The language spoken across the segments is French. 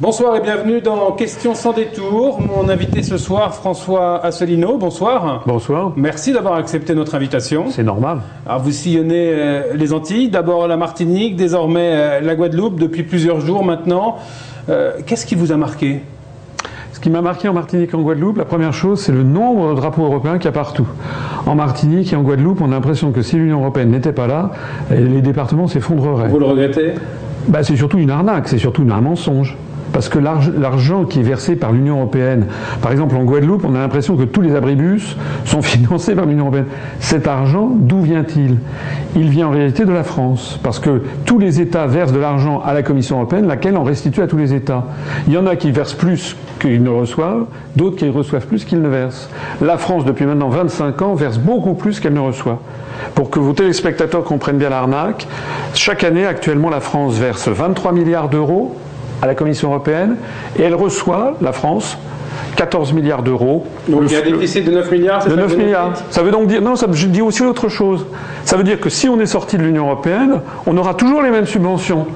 Bonsoir et bienvenue dans Questions sans détour. Mon invité ce soir, François Asselineau. Bonsoir. Bonsoir. Merci d'avoir accepté notre invitation. C'est normal. Alors vous sillonnez euh, les Antilles, d'abord la Martinique, désormais euh, la Guadeloupe depuis plusieurs jours maintenant. Euh, Qu'est-ce qui vous a marqué? Ce qui m'a marqué en Martinique et en Guadeloupe, la première chose, c'est le nombre de drapeaux européens qu'il y a partout. En Martinique et en Guadeloupe, on a l'impression que si l'Union européenne n'était pas là, les départements s'effondreraient. Vous le regrettez? Bah, C'est surtout une arnaque, c'est surtout un mensonge. Parce que l'argent qui est versé par l'Union européenne, par exemple en Guadeloupe, on a l'impression que tous les abribus sont financés par l'Union européenne. Cet argent, d'où vient-il? Il vient en réalité de la France, parce que tous les États versent de l'argent à la Commission européenne, laquelle en restitue à tous les États. Il y en a qui versent plus qu'ils ne reçoivent, d'autres qui reçoivent plus qu'ils ne versent. La France, depuis maintenant 25 ans, verse beaucoup plus qu'elle ne reçoit. Pour que vos téléspectateurs comprennent bien l'arnaque, chaque année, actuellement, la France verse 23 milliards d'euros à la Commission européenne et elle reçoit, la France, 14 milliards d'euros. Donc il y a un déficit de 9 milliards, c'est De 9 milliards. Ça veut donc dire, non, ça, dis aussi autre chose. Ça veut dire que si on est sorti de l'Union européenne, on aura toujours les mêmes subventions.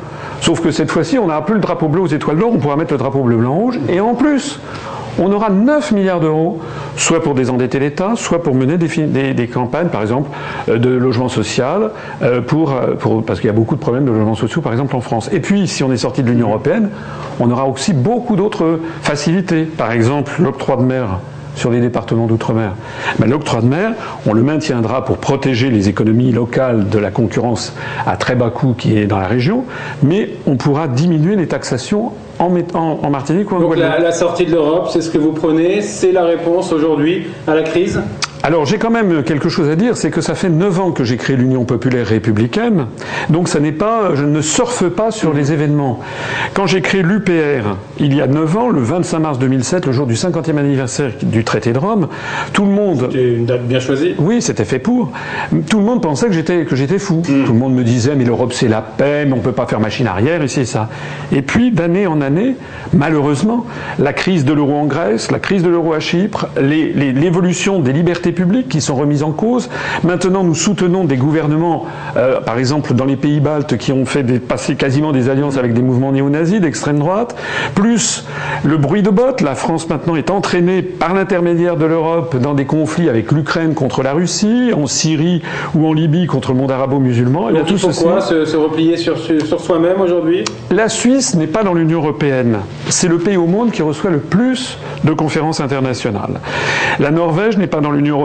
Sauf que cette fois-ci, on n'aura plus le drapeau bleu aux étoiles d'or, on pourra mettre le drapeau bleu, blanc, rouge. Et en plus, on aura 9 milliards d'euros, soit pour désendetter l'État, soit pour mener des, campagnes, par exemple, euh, de logement social, euh, euh, parce qu'il y a beaucoup de problèmes de logements sociaux, par exemple, en France. Et puis, si on est sorti de l'Union européenne, on aura aussi beaucoup d'autres facilités. Par exemple, l'octroi de mer sur les départements d'outre-mer. Mais L'octroi de mer, on le maintiendra pour protéger les économies locales de la concurrence à très bas coût qui est dans la région, mais on pourra diminuer les taxations en, en Martinique ou en Donc la, la sortie de l'Europe, c'est ce que vous prenez, c'est la réponse aujourd'hui à la crise alors j'ai quand même quelque chose à dire, c'est que ça fait 9 ans que j'ai créé l'Union populaire républicaine, donc ça n'est pas, je ne surfe pas sur les événements. Quand j'ai créé l'UPR, il y a 9 ans, le 25 mars 2007, le jour du 50e anniversaire du traité de Rome, tout le monde... C'était une date bien choisie Oui, c'était fait pour. Tout le monde pensait que j'étais, que j'étais fou. Hmm. Tout le monde me disait, mais l'Europe c'est la paix, mais on ne peut pas faire machine arrière, et c'est ça. Et puis, d'année en année, malheureusement, la crise de l'euro en Grèce, la crise de l'euro à Chypre, l'évolution des libertés publiques qui sont remises en cause. Maintenant, nous soutenons des gouvernements, euh, par exemple dans les pays baltes, qui ont fait des, passer quasiment des alliances avec des mouvements néo-nazis d'extrême droite, plus le bruit de bottes. La France maintenant est entraînée par l'intermédiaire de l'Europe dans des conflits avec l'Ukraine contre la Russie, en Syrie ou en Libye contre le monde arabo-musulman. Et tout pourquoi se, se, replier sur, sur soi-même aujourd'hui? La Suisse n'est pas dans l'Union européenne. C'est le pays au monde qui reçoit le plus de conférences internationales. La Norvège n'est pas dans l'Union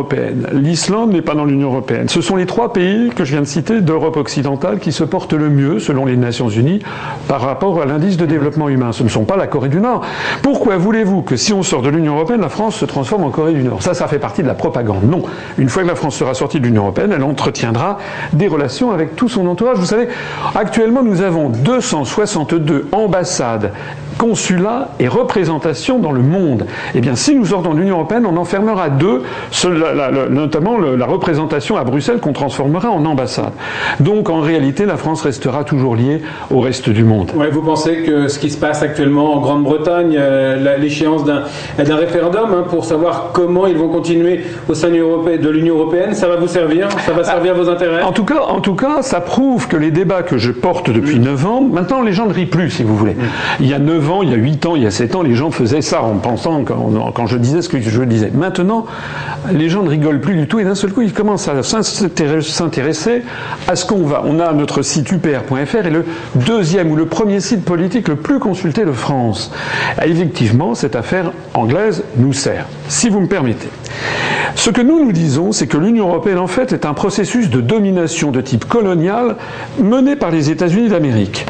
L'Islande n'est pas dans l'Union européenne. Ce sont les trois pays que je viens de citer d'Europe occidentale qui se portent le mieux, selon les Nations Unies, par rapport à l'indice de développement humain. Ce ne sont pas la Corée du Nord. Pourquoi voulez-vous que si on sort de l'Union européenne, la France se transforme en Corée du Nord? Ça, ça fait partie de la propagande. Non. Une fois que la France sera sortie de l'Union européenne, elle entretiendra des relations avec tout son entourage. Vous savez, actuellement, nous avons 262 ambassades consulats et représentations dans le monde. Eh bien, si nous sortons de l'Union européenne, on enfermera deux, notamment la représentation à Bruxelles qu'on transformera en ambassade. Donc, en réalité, la France restera toujours liée au reste du monde. Ouais, vous pensez que ce qui se passe actuellement en Grande-Bretagne, euh, l'échéance d'un référendum hein, pour savoir comment ils vont continuer au sein de l'Union européenne, ça va vous servir? Ça va servir vos intérêts? En tout, cas, en tout cas, ça prouve que les débats que je porte depuis 9 ans, maintenant les gens ne rient plus, si vous voulez. Il y a 9 il y a 8 ans, il y a 7 ans, les gens faisaient ça en pensant quand, je disais ce que je disais. Maintenant, les gens ne rigolent plus du tout et d'un seul coup, ils commencent à s'intéresser à ce qu'on va. On a notre site upr.fr et le deuxième ou le premier site politique le plus consulté de France. effectivement, cette affaire anglaise nous sert, si vous me permettez. Ce que nous nous disons, c'est que l'Union européenne, en fait, est un processus de domination de type colonial mené par les États-Unis d'Amérique.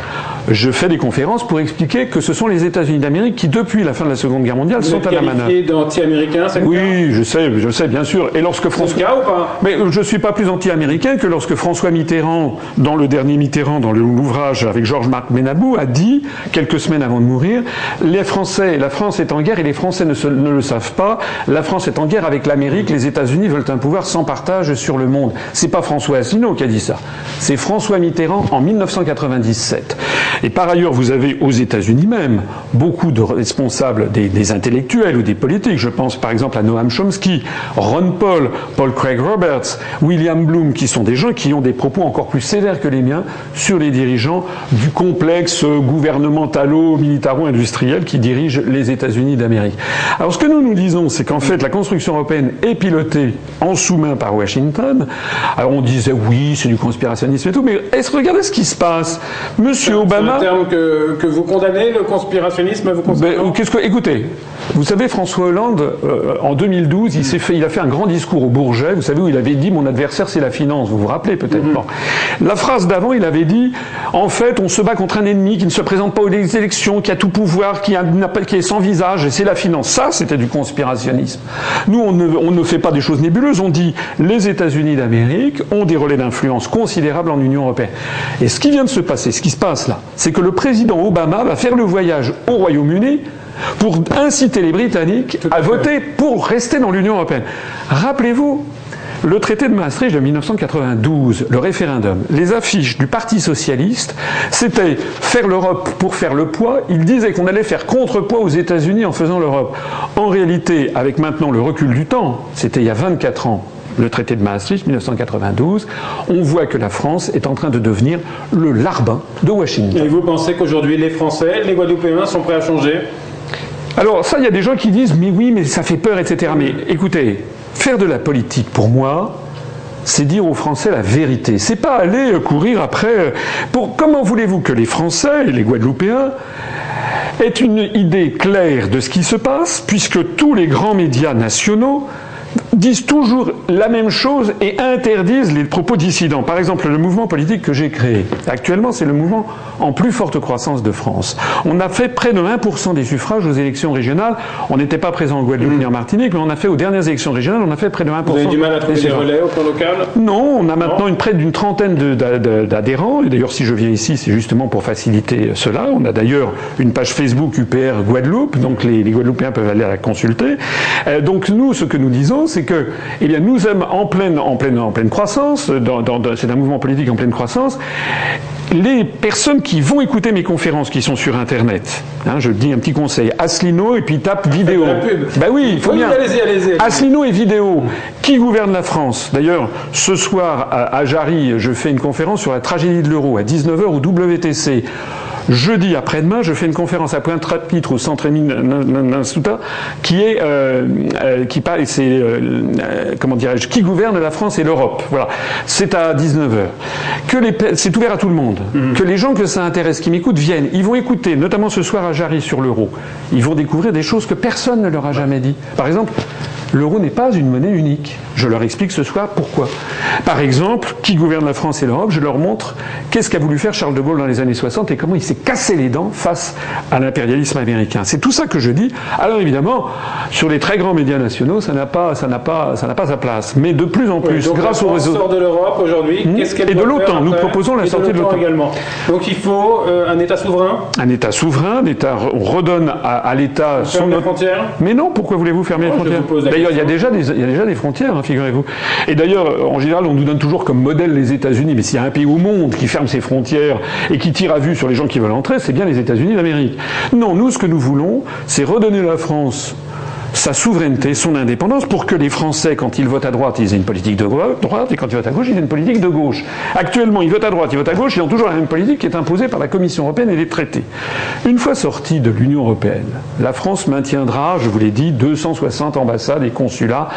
Je fais des conférences pour expliquer que ce sont les États-Unis d'Amérique qui, depuis la fin de la Seconde Guerre mondiale, sont à la manœuvre. d'anti-américain, Oui, je sais, je sais, bien sûr. Et lorsque François, cas ou pas? Mais je suis pas plus anti-américain que lorsque François Mitterrand, dans le dernier Mitterrand, dans l'ouvrage avec Georges-Marc Ménabou, a dit quelques semaines avant de mourir, les Français, la France est en guerre et les Français ne, ne le savent pas. La France est en guerre avec l'Amérique les États-Unis veulent un pouvoir sans partage sur le monde. C'est pas François Asselineau qui a dit ça. C'est François Mitterrand en 1997. Et par ailleurs, vous avez aux États-Unis même beaucoup de responsables des, des, intellectuels ou des politiques. Je pense par exemple à Noam Chomsky, Ron Paul, Paul Craig Roberts, William Bloom, qui sont des gens qui ont des propos encore plus sévères que les miens sur les dirigeants du complexe gouvernementalo-militaro-industriel qui dirige les États-Unis d'Amérique. Alors ce que nous nous disons, c'est qu'en fait la construction européenne est pilotée en sous-main par Washington. Alors on disait oui, c'est du conspirationnisme et tout, mais est-ce regardez ce qui se passe Monsieur Obama. C'est un terme que, que, vous condamnez, le conspirationnisme, vous ben, qu'est-ce que, écoutez, vous savez, François Hollande, euh, en 2012, il, s'est fait, il a fait un grand discours au Bourget, vous savez, où il avait dit Mon adversaire, c'est la finance. Vous vous rappelez peut-être mm La phrase d'avant, il avait dit En fait, on se bat contre un ennemi qui ne se présente pas aux élections, qui a tout pouvoir, qui, a, qui est sans visage, et c'est la finance. Ça, c'était du conspirationnisme. Nous, on ne, on ne fait pas des choses nébuleuses. On dit Les États-Unis d'Amérique ont des relais d'influence considérables en Union européenne. Et ce qui vient de se passer, ce qui se passe là, c'est que le président Obama va faire le voyage au Royaume-Uni pour inciter les Britanniques à voter pour rester dans l'Union européenne. Rappelez-vous, le traité de Maastricht de 1992, le référendum, les affiches du Parti socialiste, c'était faire l'Europe pour faire le poids. Il disait qu'on allait faire contrepoids aux États-Unis en faisant l'Europe. En réalité, avec maintenant le recul du temps, c'était il y a 24 ans, le traité de Maastricht 1992, on voit que la France est en train de devenir le larbin de Washington. Et vous pensez qu'aujourd'hui les Français, les Guadeloupéens sont prêts à changer? Alors ça, il y a des gens qui disent mais oui, mais ça fait peur, etc. Mais écoutez, faire de la politique, pour moi, c'est dire aux Français la vérité. C'est pas aller courir après. Pour comment voulez-vous que les Français et les Guadeloupéens aient une idée claire de ce qui se passe, puisque tous les grands médias nationaux disent toujours la même chose et interdisent les propos dissidents. Par exemple, le mouvement politique que j'ai créé, actuellement, c'est le mouvement en plus forte croissance de France. On a fait près de 1% des suffrages aux élections régionales. On n'était pas présent en Guadeloupe ni en Martinique, mais on a fait aux dernières élections régionales, on a fait près de 1%. Vous avez du mal à trouver des relais au plan local? Non, on a maintenant une, près d'une trentaine d'adhérents. Et d'ailleurs, si je viens ici, c'est justement pour faciliter cela. On a d'ailleurs une page Facebook UPR Guadeloupe, donc les, Guadeloupéens peuvent aller la consulter. Euh, donc nous, ce que nous disons, c'est que, eh bien, nous sommes en pleine, en pleine, en pleine croissance. c'est un mouvement politique en pleine croissance les personnes qui vont écouter mes conférences qui sont sur Internet, hein, je dis un petit conseil, Asselineau et puis tape vidéo. Ben oui, il faut bien. Allez-y, allez-y. Asselineau et vidéo. Qui gouverne la France? D'ailleurs, ce soir à, Jarry, je fais une conférence sur la tragédie de l'euro à 19h au WTC. Jeudi après-demain, je fais une conférence à Pointe-à-Pitre au centre Émile qui est euh, euh, qui parle, c'est euh, comment dirais-je, qui gouverne la France et l'Europe. Voilà, c'est à 19 h Que les, c'est ouvert à tout le monde. Mhm. Que les gens que ça intéresse, qui m'écoutent, viennent. Ils vont écouter, notamment ce soir à Jarry sur l'euro. Ils vont découvrir des choses que personne ne leur a jamais dit. Par exemple, l'euro n'est pas une monnaie unique. Je leur explique ce soir pourquoi. Par exemple, qui gouverne la France et l'Europe Je leur montre qu'est-ce qu'a voulu faire Charles de Gaulle dans les années 60 et comment il s'est cassé les dents face à l'impérialisme américain. C'est tout ça que je dis. Alors évidemment, sur les très grands médias nationaux, ça n'a pas, ça n'a pas, ça n'a pas sa place. Mais de plus en plus, grâce au réseau sort de l'Europe aujourd'hui, hmm qu'est-ce qu'elle et de l'OTAN, nous proposons la sortie de l'OTAN également. Donc il faut euh, un État souverain. Un État souverain, un État, on redonne à, l'État son. Les frontières. Mais non, pourquoi voulez-vous fermer les frontières D'ailleurs, il y a déjà des, frontières, hein, figurez-vous. Et d'ailleurs, en général, on nous donne toujours comme modèle les États-Unis. Mais s'il y a un pays au monde qui ferme ses frontières et qui tire à vue sur les gens qui veulent entrer, c'est bien les États-Unis d'Amérique. Non, nous, ce que nous voulons, c'est redonner la France sa souveraineté, son indépendance, pour que les Français, quand ils votent à droite, ils aient une politique de droite, et quand ils votent à gauche, ils aient une politique de gauche. Actuellement, ils votent à droite, ils votent à gauche, ils ont toujours la même politique qui est imposée par la Commission européenne et les traités. Une fois sortis de l'Union européenne, la France maintiendra, je vous l'ai dit, 260 ambassades et consulats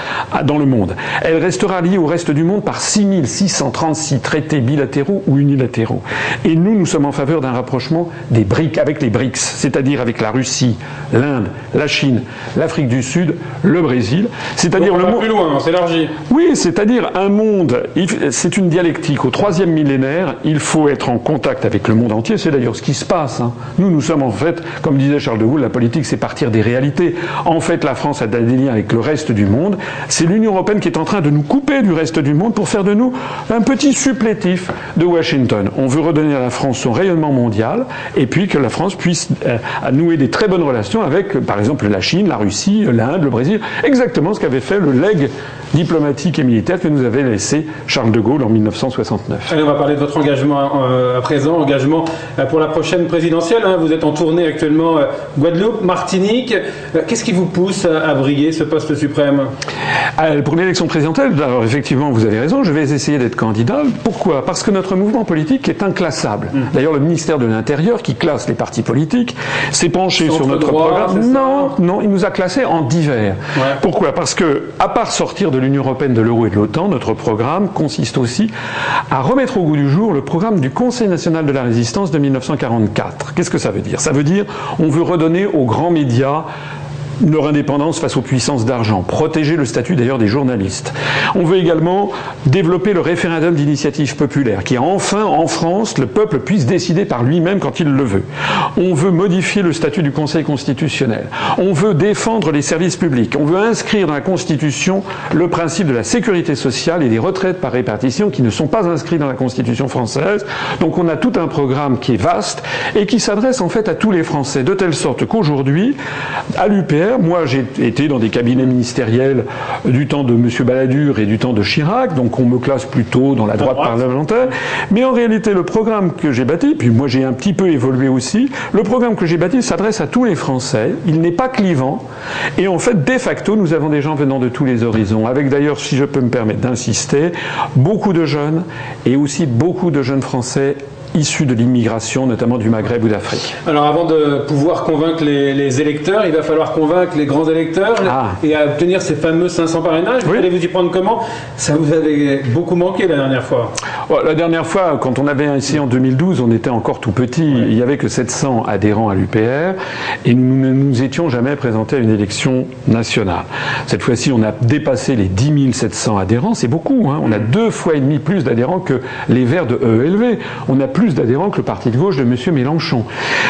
dans le monde. Elle restera liée au reste du monde par 6636 traités bilatéraux ou unilatéraux. Et nous, nous sommes en faveur d'un rapprochement des BRICS, avec les BRICS, c'est-à-dire avec la Russie, l'Inde, la Chine, l'Afrique du Sud, le Brésil. C'est-à-dire le monde. plus loin, on s'élargit. Oui, c'est-à-dire un monde. C'est une dialectique. Au troisième millénaire, il faut être en contact avec le monde entier. C'est d'ailleurs ce qui se passe. Hein. Nous, nous sommes en fait, comme disait Charles de Gaulle, la politique, c'est partir des réalités. En fait, la France a des liens avec le reste du monde. C'est l'Union européenne qui est en train de nous couper du reste du monde pour faire de nous un petit supplétif de Washington. On veut redonner à la France son rayonnement mondial et puis que la France puisse euh, nouer des très bonnes relations avec, par exemple, la Chine, la Russie, l'Inde l'Inde, le Brésil, exactement ce qu'avait fait le legs diplomatique et militaire que nous avait laissé Charles de Gaulle en 1969. Allez, on va parler de votre engagement euh, à présent, engagement euh, pour la prochaine présidentielle. Hein. Vous êtes en tournée actuellement euh, Guadeloupe, Martinique. Qu'est-ce qui vous pousse à, briller ce poste suprême? Pour l'élection présidentielle, alors effectivement, vous avez raison, je vais essayer d'être candidat. Pourquoi? Parce que notre mouvement politique est inclassable. Mmh. D'ailleurs, le ministère de l'Intérieur, qui classe les partis politiques, s'est penché sur notre programme. Non, non, il nous a classés en divers. Pourquoi? Parce que, à part sortir de l'Union européenne, de l'euro et de l'OTAN, notre programme consiste aussi à remettre au goût du jour le programme du Conseil national de la résistance de 1944. Qu'est-ce que ça veut dire? Ça veut dire on veut redonner aux grands médias leur indépendance face aux puissances d'argent, protéger le statut d'ailleurs des journalistes. On veut également développer le référendum d'initiative populaire, qui enfin en France le peuple puisse décider par lui-même quand il le veut. On veut modifier le statut du Conseil constitutionnel. On veut défendre les services publics. On veut inscrire dans la Constitution le principe de la sécurité sociale et des retraites par répartition qui ne sont pas inscrits dans la Constitution française. Donc on a tout un programme qui est vaste et qui s'adresse en fait à tous les Français, de telle sorte qu'aujourd'hui, à l'UPR, moi, j'ai été dans des cabinets ministériels du temps de M. Balladur et du temps de Chirac, donc on me classe plutôt dans la droite parlementaire. Mais en réalité, le programme que j'ai bâti, puis moi j'ai un petit peu évolué aussi, le programme que j'ai bâti s'adresse à tous les Français. Il n'est pas clivant. Et en fait, de facto, nous avons des gens venant de tous les horizons. Avec d'ailleurs, si je peux me permettre d'insister, beaucoup de jeunes et aussi beaucoup de jeunes Français issus de l'immigration, notamment du Maghreb ou d'Afrique. Alors avant de pouvoir convaincre les, électeurs, il va falloir convaincre les grands électeurs ah. et à obtenir ces fameux 500 parrainages. Vous allez vous y prendre comment? Ça vous avait beaucoup manqué la dernière fois. la dernière fois, quand on avait essayé en 2012, on était encore tout petit. Il n'y avait que 700 adhérents à l'UPR et nous ne nous étions jamais présentés à une élection nationale. Cette fois-ci, on a dépassé les 10 700 adhérents. C'est beaucoup. Hein. On a deux fois et demi plus d'adhérents que les Verts de EELV. On a plus d'adhérents que le parti de gauche de M. Mélenchon.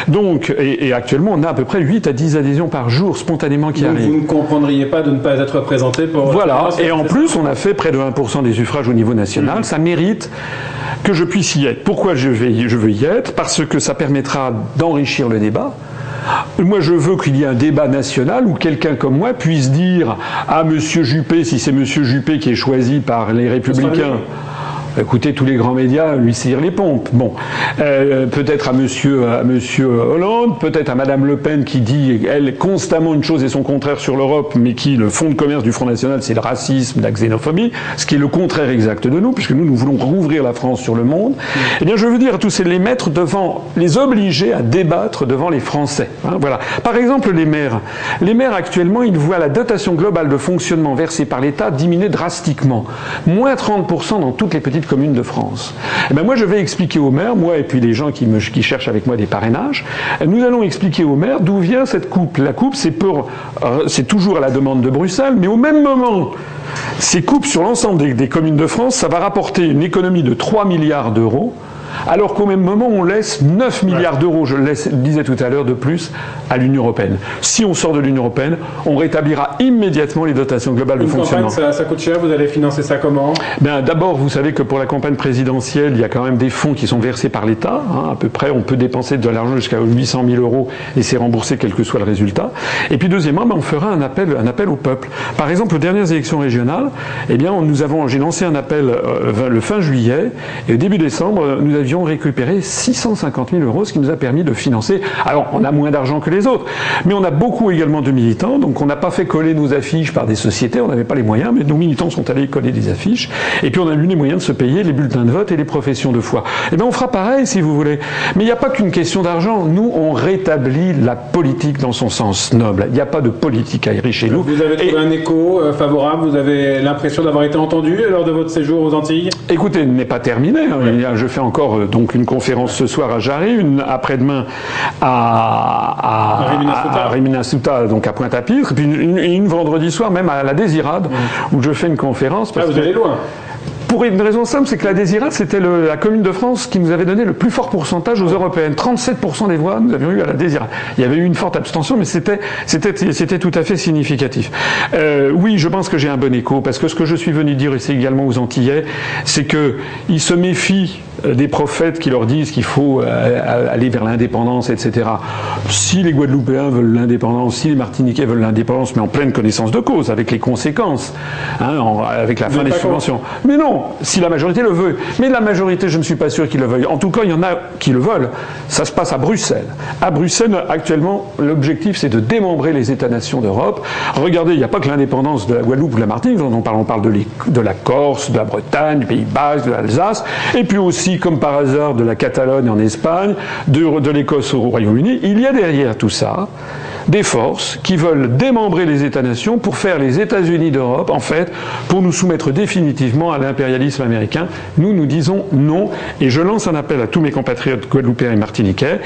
Donc, et, actuellement, on a à peu près 8 à 10 adhésions par jour spontanément qui arrivent. Vous ne comprendriez pas de ne pas être représenté pour. Voilà, et en plus, on a fait près de 1% des suffrages au niveau national. Mmh. Ça mérite que je puisse y être. Pourquoi je, vais, je veux y être? Parce que ça permettra d'enrichir le débat. Moi, je veux qu'il y ait un débat national où quelqu'un comme moi puisse dire à M. Juppé, si c'est M. Juppé qui est choisi par les Républicains. Écoutez, tous les grands médias lui cirent les pompes. Bon, euh, peut-être à Monsieur, Hollande, peut-être à Madame Le Pen qui dit elle constamment une chose et son contraire sur l'Europe, mais qui le fond de commerce du Front National, c'est le racisme, la xénophobie, ce qui est le contraire exact de nous, puisque nous nous voulons rouvrir la France sur le monde. Eh bien, je veux dire à tous ces les mettre devant, les obliger à débattre devant les Français. Hein, voilà. Par exemple, les maires. Les maires actuellement, ils voient la dotation globale de fonctionnement versée par l'État diminuer drastiquement, moins 30% dans toutes les petites communes de France. Eh ben moi, je vais expliquer aux maires, moi et puis les gens qui, cherchent avec moi des parrainages, nous allons expliquer aux maires d'où vient cette coupe. La coupe, c'est pour, euh, c'est toujours à la demande de Bruxelles, mais au même moment, ces coupes sur l'ensemble des, des communes de France, ça va rapporter une économie de 3 milliards d'euros alors qu'au même moment, on laisse 9 milliards d'euros, je le disais tout à l'heure, de plus à l'Union européenne. Si on sort de l'Union européenne, on rétablira immédiatement les dotations globales de fonctionnement. ça, ça, coûte cher, vous allez financer ça comment? Ben, D'abord, vous savez que pour la campagne présidentielle, il y a quand même des fonds qui sont versés par l'État. Hein, à peu près, on peut dépenser de l'argent jusqu'à 800 000 euros et c'est remboursé quel que soit le résultat. Et puis deuxièmement, ben, on fera un appel, un appel au peuple. Par exemple, aux dernières élections régionales, eh bien, nous avons, j'ai lancé un appel euh, le fin juillet et au début décembre, nous avions récupéré 650 000 euros, ce qui nous a permis de financer. Alors, on a moins d'argent que les autres, mais on a beaucoup également de militants, donc on n'a pas fait coller nos affiches par des sociétés, on n'avait pas les moyens, mais nos militants sont allés coller des affiches, et puis on a eu les moyens de se payer les bulletins de vote et les professions de foi. Eh bien, on fera pareil si vous voulez. Mais il n'y a pas qu'une question d'argent. Nous, on rétablit la politique dans son sens noble. Il n'y a pas de politique aérienne chez nous. Vous avez trouvé un écho euh, favorable? Vous avez l'impression d'avoir été entendu lors de votre séjour aux Antilles? Écoutez, il n'est pas terminé. Hein. Je fais encore euh, donc une conférence ce soir à Jarry, une après-demain à, à, Riminasuta, donc à Pointe-à-Pitre, puis une, vendredi soir même à la Désirade, où je fais une conférence. Parce ah, vous allez loin Pour une raison simple, c'est que la Désirade, c'était la commune de France qui nous avait donné le plus fort pourcentage aux européennes. 37% des voix, nous avions eu à la Désirade. Il y avait eu une forte abstention, mais c'était, c'était, c'était tout à fait significatif. Euh, oui, je pense que j'ai un bon écho, parce que ce que je suis venu dire, et c'est également aux Antillais, c'est qu'ils se méfient euh, des prophètes qui leur disent qu'il faut euh, aller vers l'indépendance, etc. Si les Guadeloupéens veulent l'indépendance, si les Martiniquais veulent l'indépendance, mais en pleine connaissance de cause, avec les conséquences, hein, avec la fin des subventions. Mais non, si la majorité le veut. Mais la majorité, je ne suis pas sûr qu'ils le veuillent. En tout cas, il y en a qui le veulent. Ça se passe à Bruxelles. À Bruxelles, actuellement, l'objectif, c'est de démembrer les États-nations d'Europe. Regardez, il n'y a pas que l'indépendance de la Guadeloupe ou de la Martinique, on parle, on parle de, la Corse, de la Bretagne, du Pays Basque, de l'Alsace, et puis aussi comme par hasard, de la Catalogne en Espagne, de l'Écosse au Royaume-Uni, il y a derrière tout ça des forces qui veulent démembrer les États-nations pour faire les États-Unis d'Europe, en fait, pour nous soumettre définitivement à l'impérialisme américain. Nous, nous disons non, et je lance un appel à tous mes compatriotes guadeloupéens et martiniquais.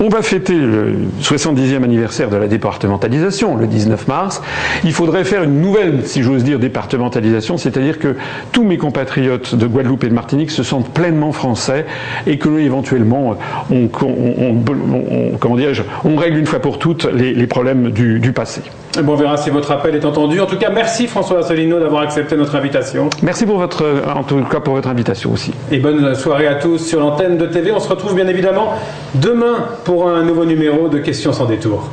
On va fêter le 70e anniversaire de la départementalisation, le 19 mars. Il faudrait faire une nouvelle, si j'ose dire, départementalisation, c'est-à-dire que tous mes compatriotes de Guadeloupe et de Martinique se sentent pleinement français et que éventuellement, on, on règle une fois pour toutes les les problèmes du, passé. Bon, on verra si votre appel est entendu. En tout cas, merci François Asselineau d'avoir accepté notre invitation. Merci pour votre, en tout cas pour votre invitation aussi. Et bonne soirée à tous sur l'antenne de TV. On se retrouve bien évidemment demain pour un nouveau numéro de Questions sans détour.